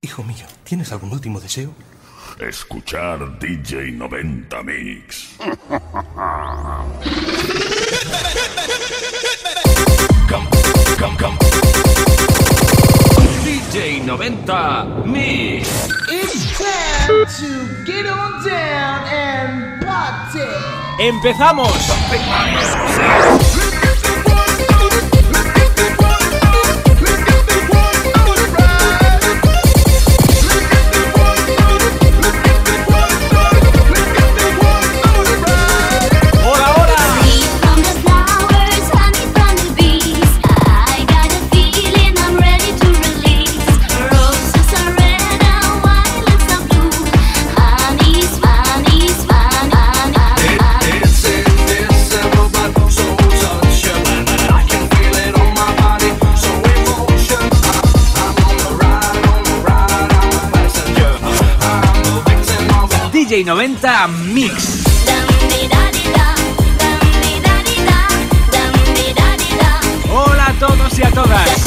Hijo mío, ¿tienes algún último deseo? Escuchar DJ 90 Mix. DJ 90 Mix. It's time to get on down and party. ¡Empezamos! DJ 90 Mix. Hola a todos y a todas.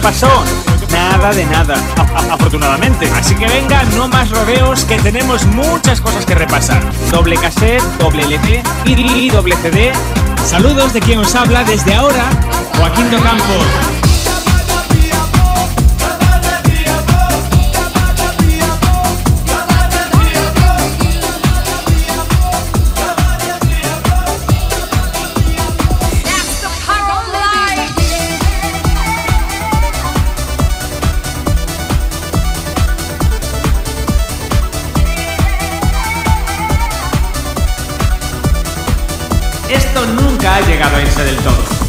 Pasó? Nada de nada, afortunadamente. Así que venga, no más rodeos, que tenemos muchas cosas que repasar. Doble cassette, doble LP y doble CD. Saludos de quien os habla desde ahora, Joaquín Docampo. Llegado a irse del todo.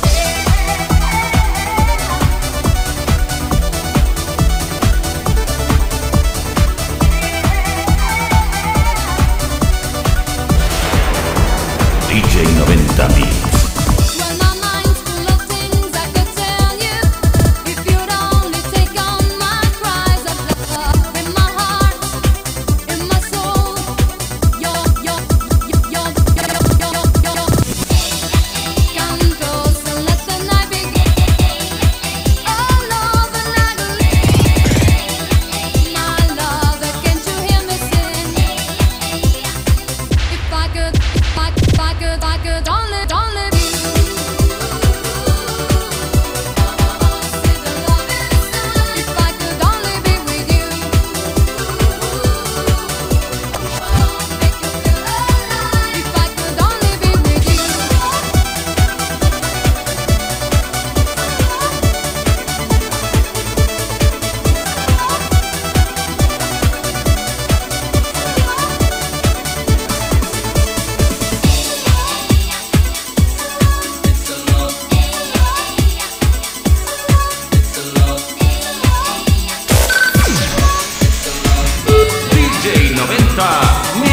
DJ 90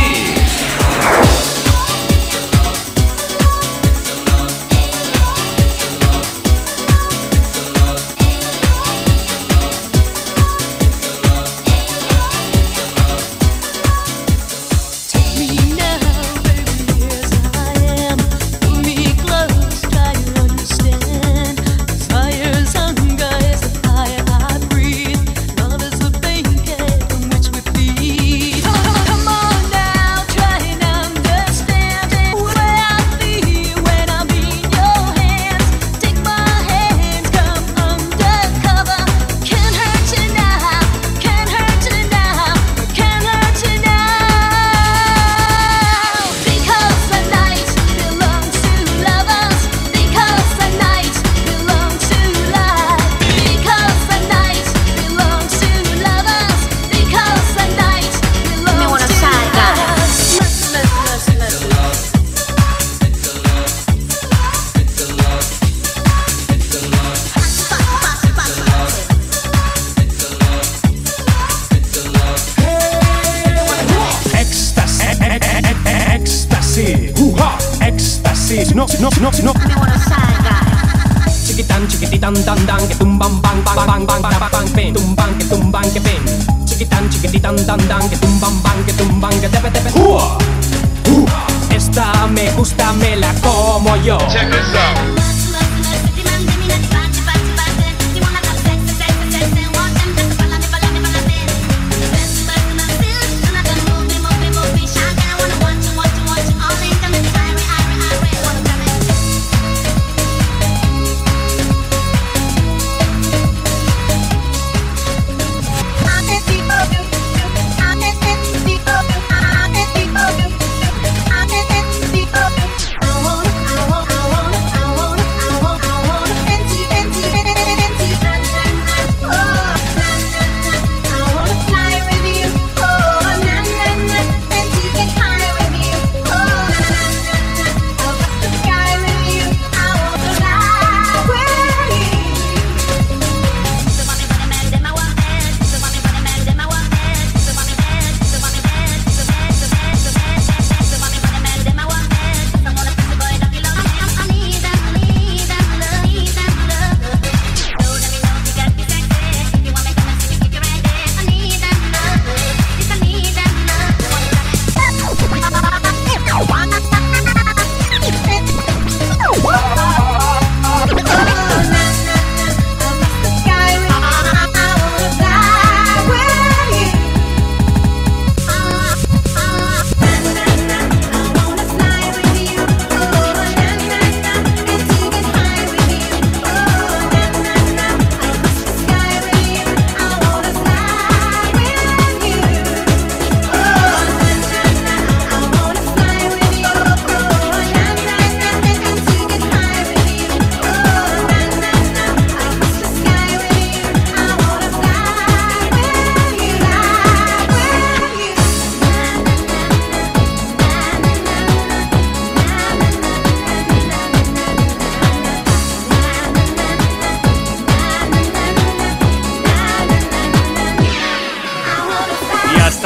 no, si no, si no, si no. Chiquitan, chiquititan, dan, dan, que tumban, bang, bang, bang, bang, bang, bang, pim, tumban, que tumban, que pim. Chiquitan, chiquititan, dan, dan, que tumban, bang, que tumban, que tepe, tepe. Esta me gusta, me la como yo. Y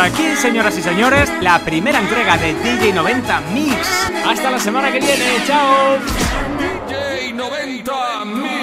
aquí, señoras y señores, la primera entrega de DJ 90 Mix. Hasta la semana que viene, chao. DJ 90 Mix.